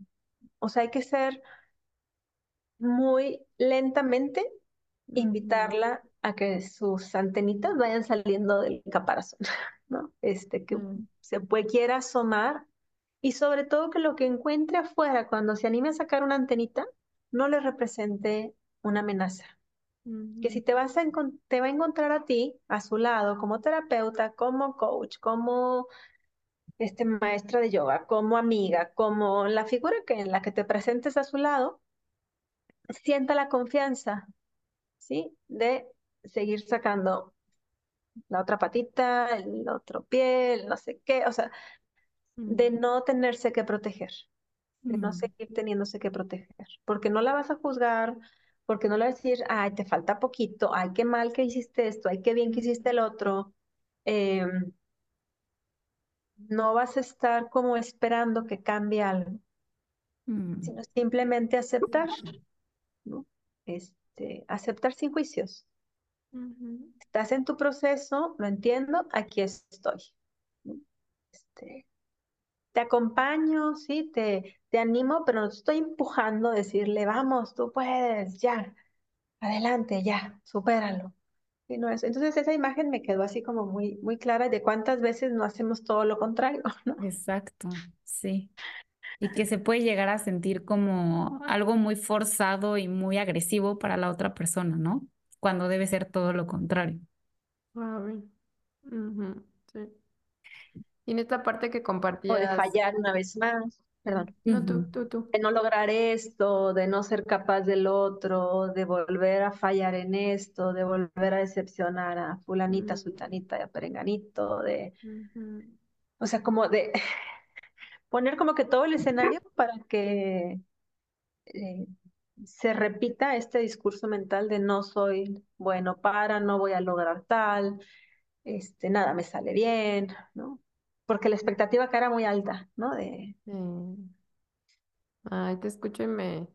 o sea, hay que ser muy lentamente invitarla a que sus antenitas vayan saliendo del caparazón, ¿no? Este, que Mm. se puede, quiera asomar y sobre todo que lo que encuentre afuera cuando se anime a sacar una antenita no le represente una amenaza. Que si te vas a te va a encontrar a ti a su lado como terapeuta, como coach, como este, maestra de yoga, como amiga, como la figura que, en la que te presentes a su lado, sienta la confianza, ¿sí? De seguir sacando la otra patita, el otro pie, el no sé qué, o sea, de no tenerse que proteger, de no seguir teniéndose que proteger, porque no la vas a juzgar, porque no le vas a decir, ay, te falta poquito, ay, qué mal que hiciste esto, ay, qué bien que hiciste el otro. Em, no vas a estar como esperando que cambie algo, Mm. sino simplemente aceptar, ¿no? Este, aceptar sin juicios. Estás en tu proceso, lo entiendo, aquí estoy. Este, te acompaño, sí, te, te animo, pero no te estoy empujando a decirle, vamos, tú puedes, ya, adelante, ya, supéralo. Y no eso. Entonces esa imagen me quedó así como muy, muy clara de cuántas veces no hacemos todo lo contrario, ¿no? Exacto, sí. Y que se puede llegar a sentir como algo muy forzado y muy agresivo para la otra persona, ¿no? Cuando debe ser todo lo contrario. Ujú, Sí. Y en esta parte que O de compartías, fallar una vez más, perdón. no tú, tú, tú. de no lograr esto, de no ser capaz del otro, de volver a fallar en esto, de volver a decepcionar a fulanita, Mm. sultanita y a perenganito, de, o sea, como de poner como que todo el escenario para que eh, se repita este discurso mental de no soy bueno para, no voy a lograr tal, este, nada me sale bien, ¿no? Porque la expectativa acá era muy alta, ¿no? De, Sí. Ay, te escucho y me,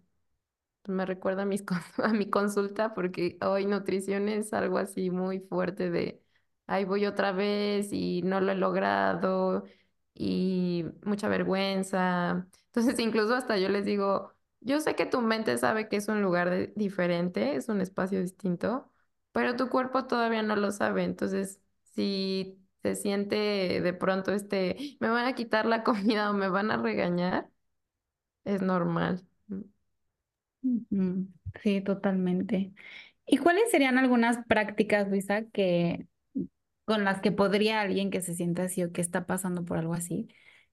me recuerda a, mis, a mi consulta porque hoy nutrición es algo así muy fuerte de, ay, voy otra vez y no lo he logrado y mucha vergüenza. Entonces, incluso hasta yo les digo, yo sé que tu mente sabe que es un lugar diferente, es un espacio distinto, pero tu cuerpo todavía no lo sabe. Entonces, si se siente de pronto este, me van a quitar la comida o me van a regañar, es normal. Ujú. Sí, totalmente. ¿Y cuáles serían algunas prácticas, Luisa, que con las que podría alguien que se sienta así o que está pasando por algo así,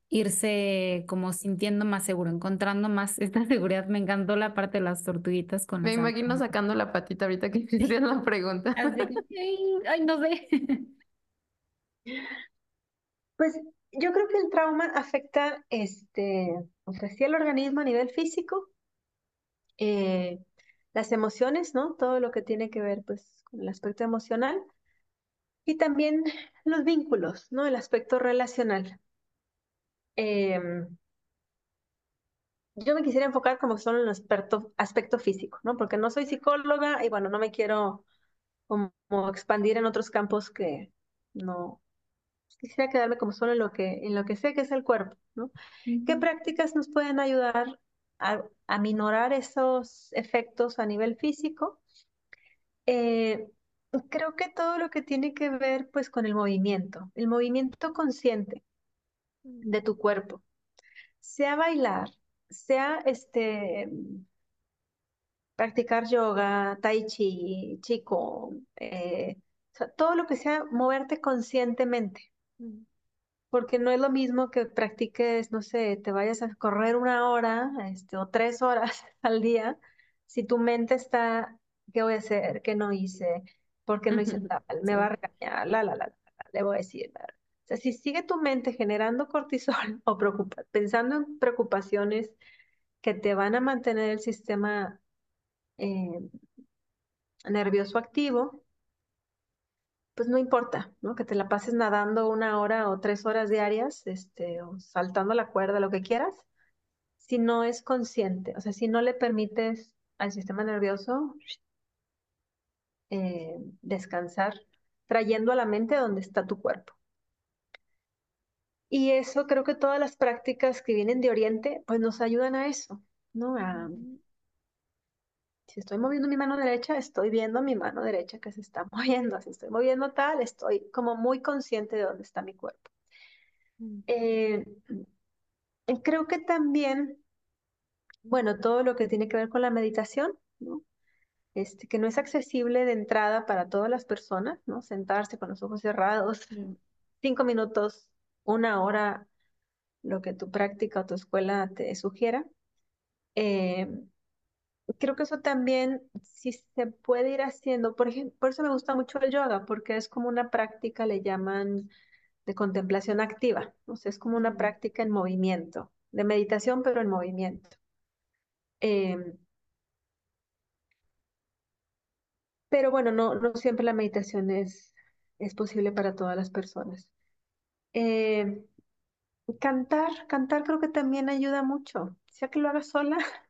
irse como sintiendo más seguro, encontrando más esta seguridad? Me encantó la parte de las tortuguitas con Me imagino sacando la patita ahorita que me hacían la pregunta. Que, ay, ay, no sé. Pues yo creo que el trauma afecta, este, o sea, sí al organismo a nivel físico, eh, las emociones, ¿no? Todo lo que tiene que ver, pues, con el aspecto emocional y también los vínculos, ¿no? El aspecto relacional. Em, yo me quisiera enfocar como solo en el aspecto, aspecto físico, ¿no? Porque no soy psicóloga y bueno, no me quiero como, expandir en otros campos que no, quisiera quedarme como solo en lo que, en lo que sé que es el cuerpo, ¿no? ¿Qué prácticas nos pueden ayudar a, a minorar esos efectos a nivel físico? Eh, creo que todo lo que tiene que ver pues con el movimiento, el movimiento consciente de tu cuerpo, sea bailar, sea este practicar yoga, tai chi, chico, eh, todo lo que sea moverte conscientemente. Porque no es lo mismo que practiques, no sé, te vayas a correr una hora este, o tres horas al día, si tu mente está, ¿qué voy a hacer? ¿Qué no hice? ¿Por qué no hice tal? Me va a regañar, la, la, la, la, le voy a decir. O sea, si sigue tu mente generando cortisol o pensando en preocupaciones que te van a mantener el sistema eh, nervioso activo, pues no importa, ¿no? Que te la pases nadando una hora o tres horas diarias, este, o saltando la cuerda, lo que quieras, si no es consciente, o sea, si no le permites al sistema nervioso eh, descansar, trayendo a la mente donde está tu cuerpo. Y eso creo que todas las prácticas que vienen de Oriente, pues nos ayudan a eso, ¿no? A, si estoy moviendo mi mano derecha, estoy viendo mi mano derecha que se está moviendo. Si estoy moviendo tal, estoy como muy consciente de dónde está mi cuerpo. Mm. Eh, creo que también, bueno, todo lo que tiene que ver con la meditación, ¿no? Este, que no es accesible de entrada para todas las personas, ¿no? Sentarse con los ojos cerrados, cinco minutos, una hora, lo que tu práctica o tu escuela te sugiera. Eh, creo que eso también sí se puede ir haciendo. Por ejemplo, por eso me gusta mucho el yoga, porque es como una práctica, le llaman de contemplación activa. O sea, es como una práctica en movimiento, de meditación, pero en movimiento. Em, pero bueno, no, no siempre la meditación es, es posible para todas las personas. Em, cantar, cantar creo que también ayuda mucho. Sea que lo hagas sola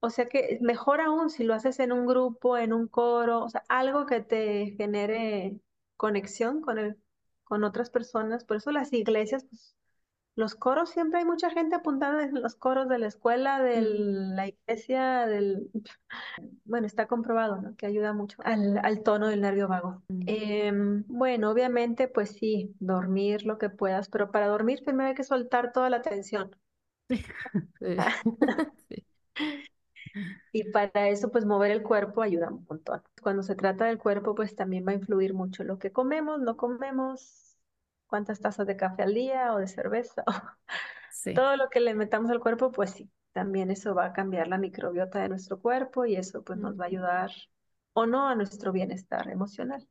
O sea que mejor aún si lo haces en un grupo, en un coro, o sea, algo que te genere conexión con el, con otras personas. Por eso las iglesias, pues, los coros, siempre hay mucha gente apuntada en los coros de la escuela, de la iglesia, del... Bueno, está comprobado, ¿no? Que ayuda mucho al, al tono del nervio vago. Em, bueno, obviamente, pues sí, dormir lo que puedas, pero para dormir primero hay que soltar toda la tensión. sí. Y para eso, pues mover el cuerpo ayuda un montón. Cuando se trata del cuerpo, pues también va a influir mucho lo que comemos, no comemos, cuántas tazas de café al día o de cerveza. Todo lo que le metamos al cuerpo, pues sí, también eso va a cambiar la microbiota de nuestro cuerpo y eso pues nos va a ayudar o no a nuestro bienestar emocional.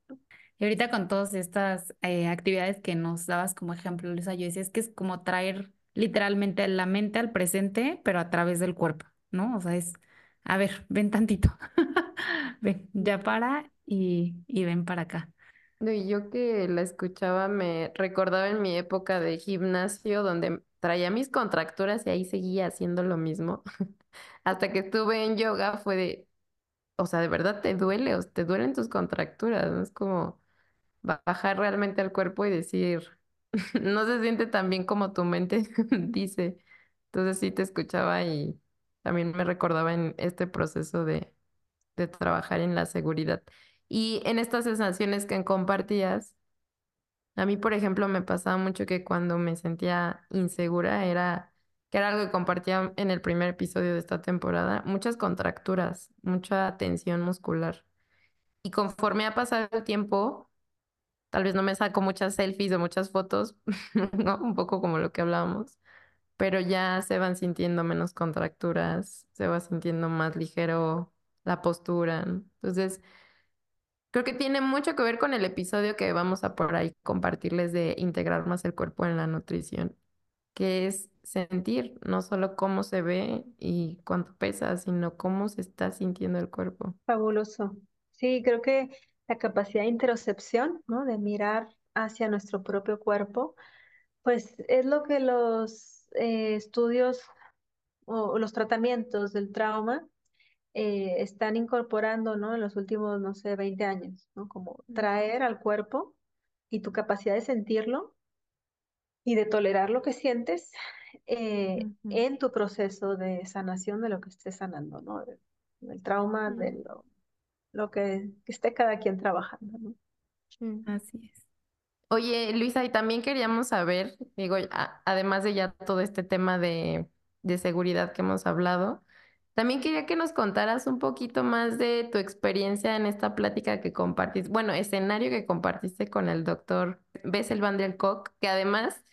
Y ahorita con todas estas eh, actividades que nos dabas como ejemplo, Luisa, yo decía, es que es como traer literalmente la mente al presente, pero a través del cuerpo, ¿no? O sea, es a ver, ven tantito, ven, ya para y, ven para acá. Y yo que la escuchaba me recordaba en mi época de gimnasio donde traía mis contracturas y ahí seguía haciendo lo mismo. Hasta que estuve en yoga fue de, o sea, de verdad te duele, o te duelen tus contracturas, ¿no? Es como bajar realmente al cuerpo y decir, no se siente tan bien como tu mente dice. Entonces sí te escuchaba y también me recordaba en este proceso de, de trabajar en la seguridad. Y en estas sensaciones que compartías, a mí, por ejemplo, me pasaba mucho que cuando me sentía insegura era, que era algo que compartía en el primer episodio de esta temporada, muchas contracturas, mucha tensión muscular. Y conforme ha pasado el tiempo, tal vez no me saco muchas selfies o muchas fotos, ¿no? Un poco como lo que hablábamos, pero ya se van sintiendo menos contracturas, se va sintiendo más ligero la postura. Entonces, creo que tiene mucho que ver con el episodio que vamos a por ahí compartirles de integrar más el cuerpo en la nutrición, que es sentir no solo cómo se ve y cuánto pesa, sino cómo se está sintiendo el cuerpo. Fabuloso. Sí, creo que la capacidad de interocepción, ¿no? De mirar hacia nuestro propio cuerpo, pues es lo que los eh, estudios o los tratamientos del trauma eh, están incorporando, ¿no? En los últimos, no sé, 20 años, ¿no? Como traer al cuerpo y tu capacidad de sentirlo y de tolerar lo que sientes eh, en tu proceso de sanación de lo que estés sanando, ¿no? Del, trauma, de lo, lo que, que, esté cada quien trabajando, ¿no? Así es. Oye, Luisa, y también queríamos saber, digo, además de ya todo este tema de, de seguridad que hemos hablado, también quería que nos contaras un poquito más de tu experiencia en esta plática que compartiste, bueno, escenario que compartiste con el doctor Bessel van der Kolk, que además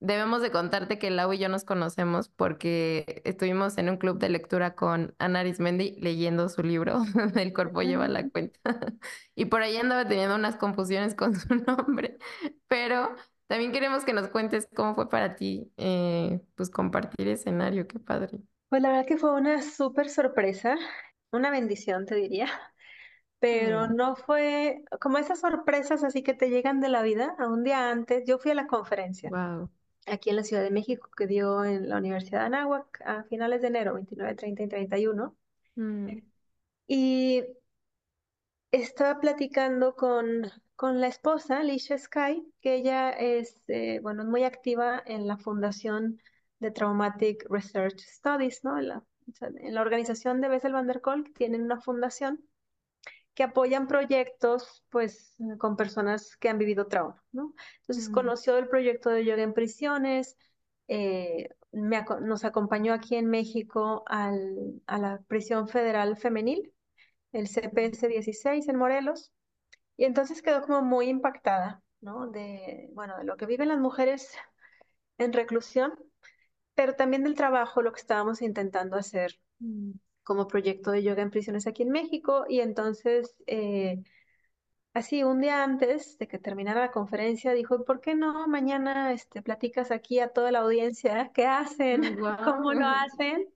debemos de contarte que Lau y yo nos conocemos porque estuvimos en un club de lectura con Ana Arismendi leyendo su libro, El cuerpo lleva la cuenta. y por ahí andaba teniendo unas confusiones con su nombre, pero también queremos que nos cuentes cómo fue para ti, eh, pues compartir escenario, qué padre. Pues la verdad que fue una súper sorpresa, una bendición te diría, pero Mm. no fue como esas sorpresas así que te llegan de la vida. A un día antes, yo fui a la conferencia Wow. aquí en la Ciudad de México que dio en la Universidad de Anáhuac a finales de enero, 29, 30 y 31. Mm. Y estaba platicando con, con la esposa, Alicia Sky, que ella es, eh, bueno, muy activa en la Fundación de Traumatic Research Studies, ¿no? En la, en organización de Bessel van der Kolk tienen una fundación que apoyan proyectos, pues, con personas que han vivido trauma, ¿no? Entonces Mm. conoció el proyecto de yoga en prisiones, eh, me nos acompañó aquí en México al- a la prisión federal femenil, el CPS 16 en Morelos, y entonces quedó como muy impactada, ¿no? De, bueno, de lo que viven las mujeres en reclusión, pero también del trabajo, lo que estábamos intentando hacer Mm. como proyecto de yoga en prisiones aquí en México, y entonces, eh, así, un día antes de que terminara la conferencia, dijo, ¿por qué no mañana este, platicas aquí a toda la audiencia qué hacen, cómo lo hacen?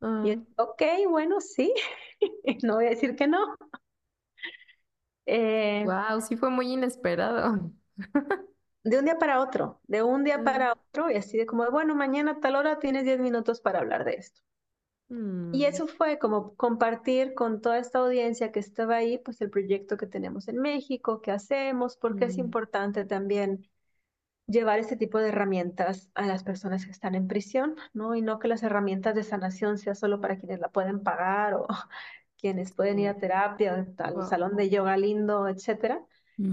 Ah, Y es, ok, bueno, sí, no voy a decir que no. Eh, Wow, sí fue muy inesperado. de un día para otro, de un día Mm. para otro, y así de como, bueno, mañana a tal hora tienes 10 minutos para hablar de esto. Y Mm. eso fue como compartir con toda esta audiencia que estaba ahí, pues el proyecto que tenemos en México, qué hacemos, porque es Mm. importante también llevar este tipo de herramientas a las personas que están en prisión, ¿no? Y no que las herramientas de sanación sea solo para quienes la pueden pagar o quienes pueden ir a terapia, al Wow. salón de yoga lindo, etcétera.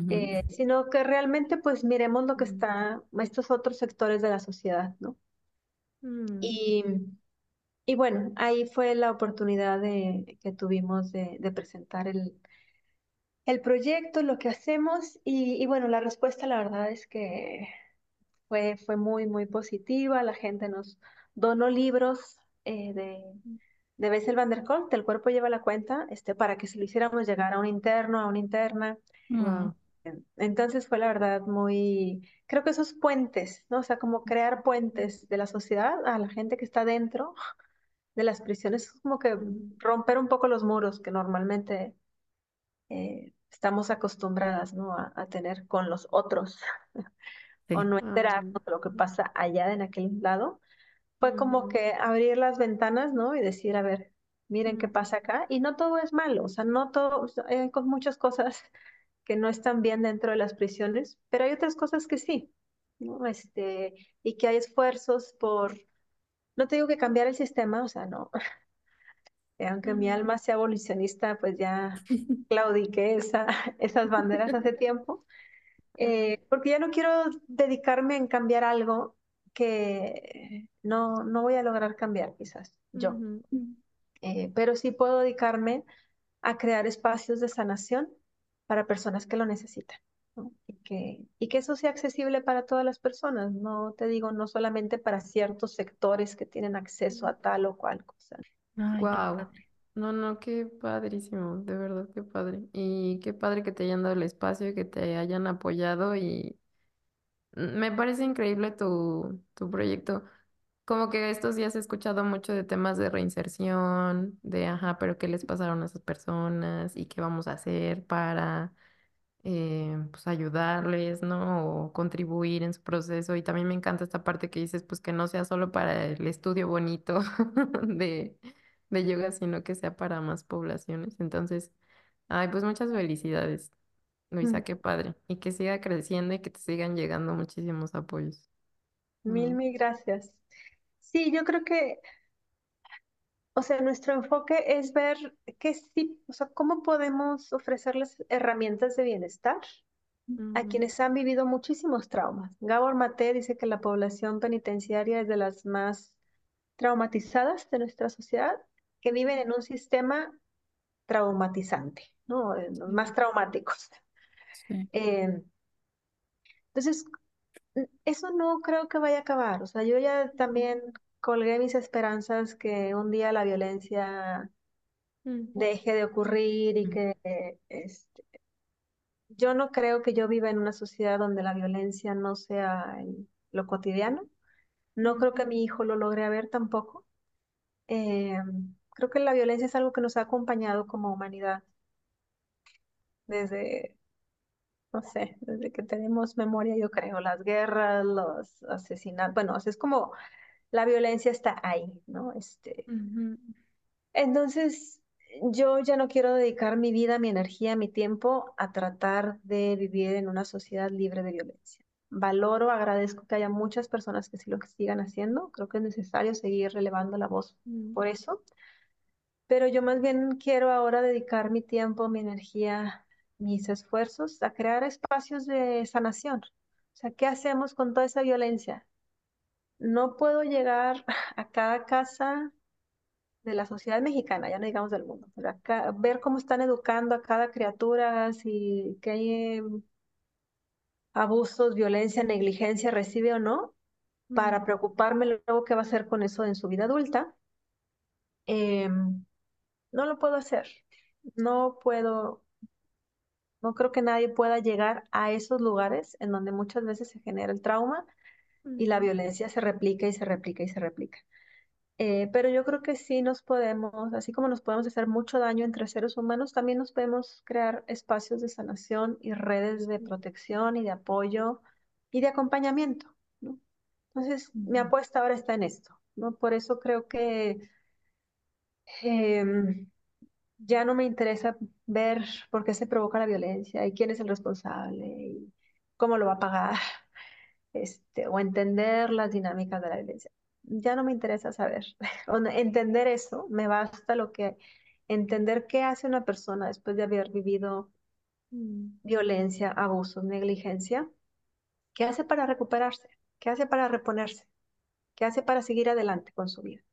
Eh, sino que realmente pues miremos lo que Mm. está, estos otros sectores de la sociedad, ¿no? Mm. Y, y bueno, ahí fue la oportunidad de, que tuvimos de, de presentar el, el proyecto, lo que hacemos y, y bueno, la respuesta la verdad es que fue, fue muy, muy positiva. La gente nos donó libros eh, de, de Bessel van der Kolk, del cuerpo lleva la cuenta, este, para que se lo hiciéramos llegar a un interno, a una interna. Wow. Entonces fue la verdad muy, creo que esos puentes, ¿no? O sea, como crear puentes de la sociedad a la gente que está dentro de las prisiones, es como que Mm. romper un poco los muros que normalmente eh, estamos acostumbradas, ¿no? A, a tener con los otros o no Ah, enterarnos de lo que pasa allá en aquel lado. Fue como ujú. que abrir las ventanas, ¿no? Y decir, a ver, miren qué Mm. pasa acá. Y no todo es malo, o sea, no todo, hay muchas cosas que no están bien dentro de las prisiones, pero hay otras cosas que sí, ¿no? Este, y que hay esfuerzos por, no te digo que cambiar el sistema, o sea, no, aunque mi Mm. alma sea abolicionista, pues ya claudiqué esa, esas banderas hace tiempo, eh, porque ya no quiero dedicarme en cambiar algo que no, no voy a lograr cambiar quizás yo. Eh, pero sí puedo dedicarme a crear espacios de sanación para personas que lo necesitan. ¿no? Y que, y que eso sea accesible para todas las personas, no te digo, no solamente para ciertos sectores que tienen acceso a tal o cual cosa. Ay, Wow. No, no, qué padrísimo, de verdad, qué padre. Y qué padre que te hayan dado el espacio y que te hayan apoyado y me parece increíble tu, tu proyecto. Como que estos días he escuchado mucho de temas de reinserción, de, ajá, pero ¿qué les pasaron a esas personas y qué vamos a hacer para eh, pues ayudarles, ¿no? O contribuir en su proceso. Y también me encanta esta parte que dices, pues que no sea solo para el estudio bonito de, de yoga, sino que sea para más poblaciones. Entonces, ay, pues muchas felicidades, Luisa, Mm, qué padre. Y que siga creciendo y que te sigan llegando muchísimos apoyos. Mil, Mm, mil gracias. Sí, yo creo que, o sea, nuestro enfoque es ver que sí, o sea, cómo podemos ofrecerles herramientas de bienestar a mm, quienes han vivido muchísimos traumas. Gabor Maté dice que la población penitenciaria es de las más traumatizadas de nuestra sociedad, que viven en un sistema traumatizante, ¿no? Eh, Los más traumáticos. Sí. Eh, entonces, eso no creo que vaya a acabar. O sea, yo ya también colgué mis esperanzas que un día la violencia mm, deje de ocurrir y que este, yo no creo que yo viva en una sociedad donde la violencia no sea el- lo cotidiano. No creo que mi hijo lo logre ver tampoco. Eh, creo que la violencia es algo que nos ha acompañado como humanidad desde, no sé, desde que tenemos memoria, yo creo, las guerras, los asesinatos, bueno, o sea, es como la violencia está ahí, ¿no? Este, ujú, entonces, yo ya no quiero dedicar mi vida, mi energía, mi tiempo a tratar de vivir en una sociedad libre de violencia. Valoro, agradezco que haya muchas personas que sí lo que sigan haciendo. Creo que es necesario seguir relevando la voz mm, por eso. Pero yo más bien quiero ahora dedicar mi tiempo, mi energía, mis esfuerzos a crear espacios de sanación. O sea, ¿qué hacemos con toda esa violencia? No puedo llegar a cada casa de la sociedad mexicana, ya no digamos del mundo, pero acá, ver cómo están educando a cada criatura, si que hay eh, abusos, violencia, negligencia, recibe o no, mm, para preocuparme luego qué va a hacer con eso en su vida adulta. Eh, no lo puedo hacer. No puedo No creo que nadie pueda llegar a esos lugares en donde muchas veces se genera el trauma y la violencia se replica y se replica y se replica. Eh, pero yo creo que sí nos podemos, así como nos podemos hacer mucho daño entre seres humanos, también nos podemos crear espacios de sanación y redes de protección y de apoyo y de acompañamiento, ¿no? Entonces, mi apuesta ahora está en esto, ¿no? Por eso creo que em, ya no me interesa ver por qué se provoca la violencia y quién es el responsable y cómo lo va a pagar, este, o entender las dinámicas de la violencia. Ya no me interesa saber. Entender eso, me basta lo que entender qué hace una persona después de haber vivido violencia, abusos, negligencia, qué hace para recuperarse, qué hace para reponerse, qué hace para seguir adelante con su vida.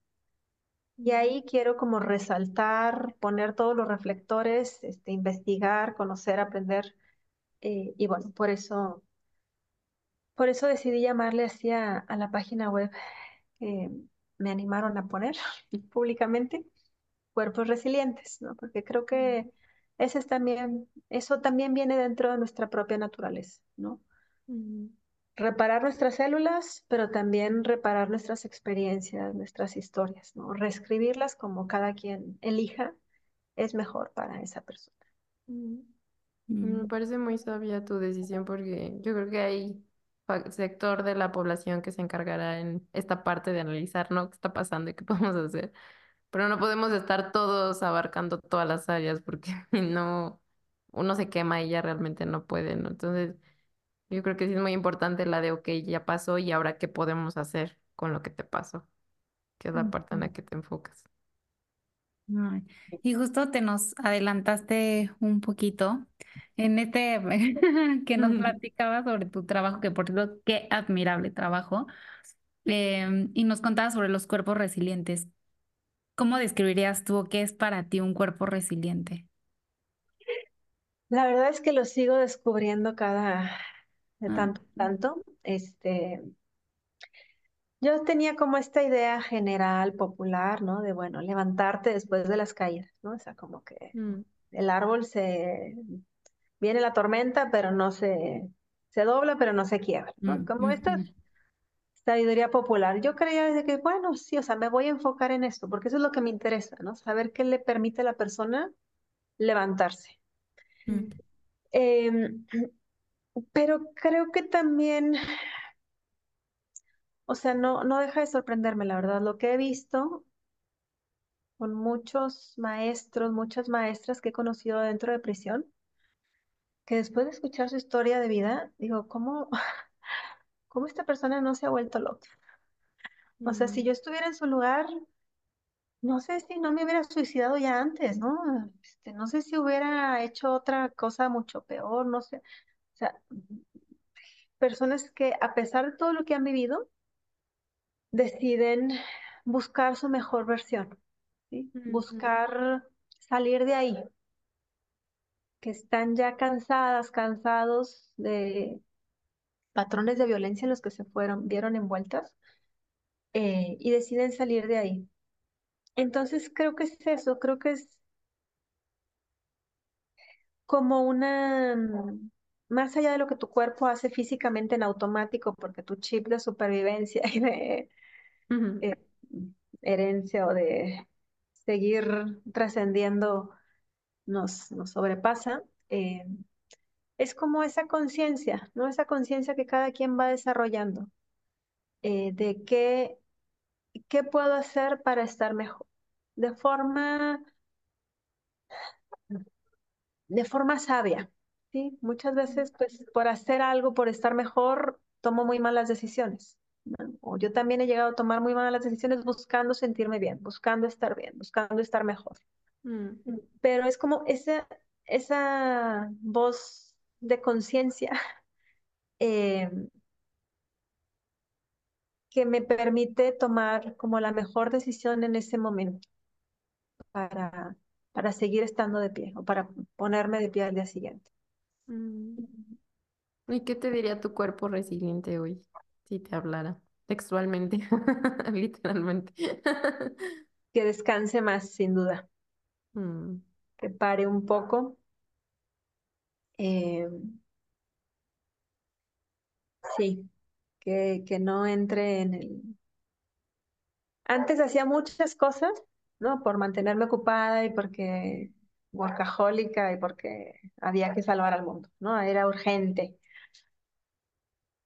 Y ahí quiero como resaltar, poner todos los reflectores, este, investigar, conocer, aprender. eh, y bueno, por eso, por eso decidí llamarle así a, a la página web que me animaron a poner públicamente, Cuerpos Resilientes, ¿no? Porque creo que ese es también, eso también viene dentro de nuestra propia naturaleza, ¿no? mm, Reparar nuestras células, pero también reparar nuestras experiencias, nuestras historias, ¿no? Reescribirlas como cada quien elija es mejor para esa persona. mm. Me Mm, parece muy sabia tu decisión porque yo creo que hay sector de la población que se encargará en esta parte de analizar, ¿no? ¿Qué está pasando y qué podemos hacer? Pero no podemos estar todos abarcando todas las áreas porque no, uno se quema y ya realmente no puede, ¿no? Entonces, yo creo que sí es muy importante la de, ok, ya pasó y ahora qué podemos hacer con lo que te pasó, que es la parte en la que te enfocas. Ay, Y justo te nos adelantaste un poquito en este que nos platicabas sobre tu trabajo, que por cierto, qué admirable trabajo, em, y nos contabas sobre los cuerpos resilientes. ¿Cómo describirías tú qué es para ti un cuerpo resiliente? La verdad es que lo sigo descubriendo cada de Ah, tanto en tanto. Este, yo tenía como esta idea general, popular, ¿no? De, bueno, levantarte después de las caídas, ¿no? O sea, como que Mm, el árbol se, viene la tormenta, pero no se, se dobla, pero no se quiebra, ¿no? mm, Como esta ujú, sabiduría popular. Yo creía desde que, bueno, sí, o sea, me voy a enfocar en esto, porque eso es lo que me interesa, ¿no? Saber qué le permite a la persona levantarse. mm, Em, pero creo que también, o sea, no, no deja de sorprenderme, la verdad, lo que he visto con muchos maestros, muchas maestras que he conocido dentro de prisión, que después de escuchar su historia de vida, digo, ¿cómo, cómo esta persona no se ha vuelto loca? O sea, si Mm, yo estuviera en su lugar, no sé si no me hubiera suicidado ya antes, ¿no? Este, no sé si hubiera hecho otra cosa mucho peor, no sé. O sea, personas que a pesar de todo lo que han vivido, deciden buscar su mejor versión, Buscar salir de ahí, que están ya cansadas, cansados de patrones de violencia en los que se fueron, vieron envueltas, eh, y deciden salir de ahí. Entonces creo que es eso, creo que es como una, más allá de lo que tu cuerpo hace físicamente en automático, porque tu chip de supervivencia y de eh, herencia o de seguir trascendiendo nos, nos sobrepasa, eh, es como esa conciencia, ¿no? Esa conciencia que cada quien va desarrollando eh, de qué, qué puedo hacer para estar mejor, de forma de forma sabia, ¿sí? Muchas veces, pues, por hacer algo, por estar mejor, tomo muy malas decisiones. ¿no? O yo también he llegado a tomar muy malas decisiones buscando sentirme bien, buscando estar bien, buscando estar mejor. mm, Pero es como esa, esa voz de conciencia eh, que me permite tomar como la mejor decisión en ese momento para, para seguir estando de pie o para ponerme de pie al día siguiente. Mm. ¿Y qué te diría tu cuerpo resiliente hoy si te hablara textualmente, literalmente? Que descanse más, sin duda. Mm, que pare un poco. eh, sí, que, que no entre en el... Antes hacía muchas cosas, ¿no? Por mantenerme ocupada y porque workahólica y porque había que salvar al mundo, ¿no? Era urgente.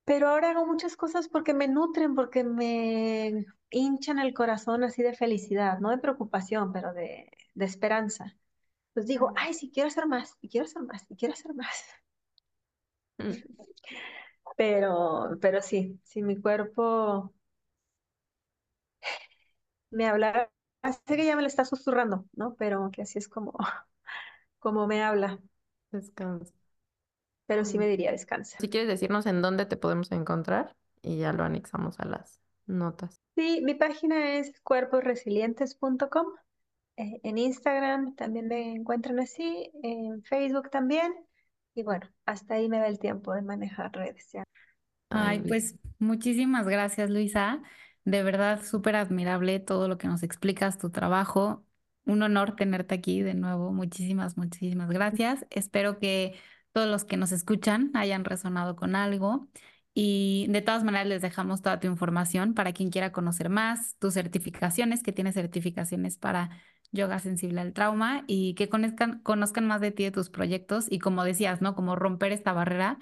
Pero ahora hago muchas cosas porque me nutren, porque me hinchan el corazón así de felicidad, no de preocupación, pero de, de esperanza. Pues digo, ay, sí, quiero hacer más, y quiero hacer más, y quiero hacer más. mm, Pero, pero sí, si mi cuerpo me habla, sé que ya me lo está susurrando, ¿no? Pero que así es como, como me habla, Descansa. pero sí Mm. me diría descansa. Si quieres decirnos en dónde te podemos encontrar y ya lo anexamos a las notas. Sí, mi página es cuerposresilientes.com. eh, en Instagram también me encuentran así, en Facebook también. Y bueno, hasta ahí me da el tiempo de manejar redes ya. Ay, Ay, pues muchísimas gracias, Luisa. De verdad, súper admirable todo lo que nos explicas, tu trabajo. Un honor tenerte aquí de nuevo. Muchísimas, muchísimas gracias. Espero que todos los que nos escuchan hayan resonado con algo. Y de todas maneras, les dejamos toda tu información para quien quiera conocer más, tus certificaciones, que tienes certificaciones para yoga sensible al trauma y que conozcan, conozcan más de ti, de tus proyectos y como decías, ¿no? Como romper esta barrera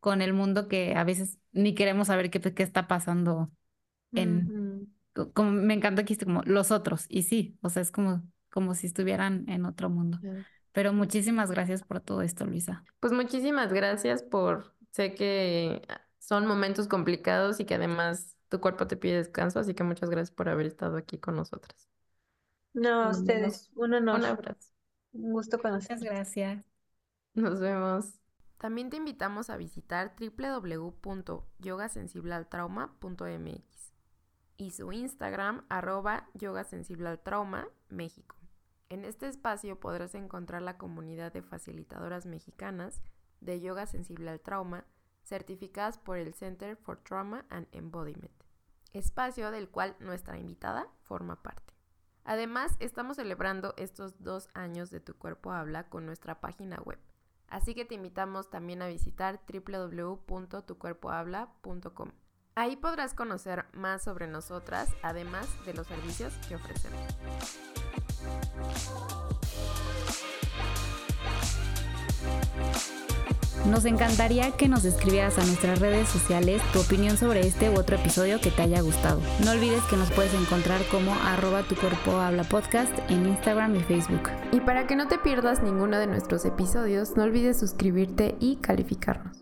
con el mundo que a veces ni queremos saber qué, qué está pasando en, Ujú, co- como me encanta que dijiste como los otros, y sí, o sea, es como, como si estuvieran en otro mundo. Pero muchísimas gracias por todo esto, Luisa. Pues muchísimas gracias por, sé que son momentos complicados y que además tu cuerpo te pide descanso, así que muchas gracias por haber estado aquí con nosotras. No, a ustedes, un honor, un abrazo. un gusto Muchas conocerlos. gracias. Nos vemos. También te invitamos a visitar www.yogasensiblealtrauma.mx y su Instagram arroba yogasensiblealtrauma México. En este espacio podrás encontrar la comunidad de facilitadoras mexicanas de yoga sensible al trauma certificadas por el Center for Trauma and Embodiment, espacio del cual nuestra invitada forma parte. Además, estamos celebrando estos dos años de Tu Cuerpo Habla con nuestra página web, así que te invitamos también a visitar www.tucuerpohabla.com. Ahí podrás conocer más sobre nosotras, además de los servicios que ofrecemos. Nos encantaría que nos escribieras a nuestras redes sociales tu opinión sobre este u otro episodio que te haya gustado. No olvides que nos puedes encontrar como arroba tu cuerpo habla podcast en Instagram y Facebook. Y para que no te pierdas ninguno de nuestros episodios, no olvides suscribirte y calificarnos.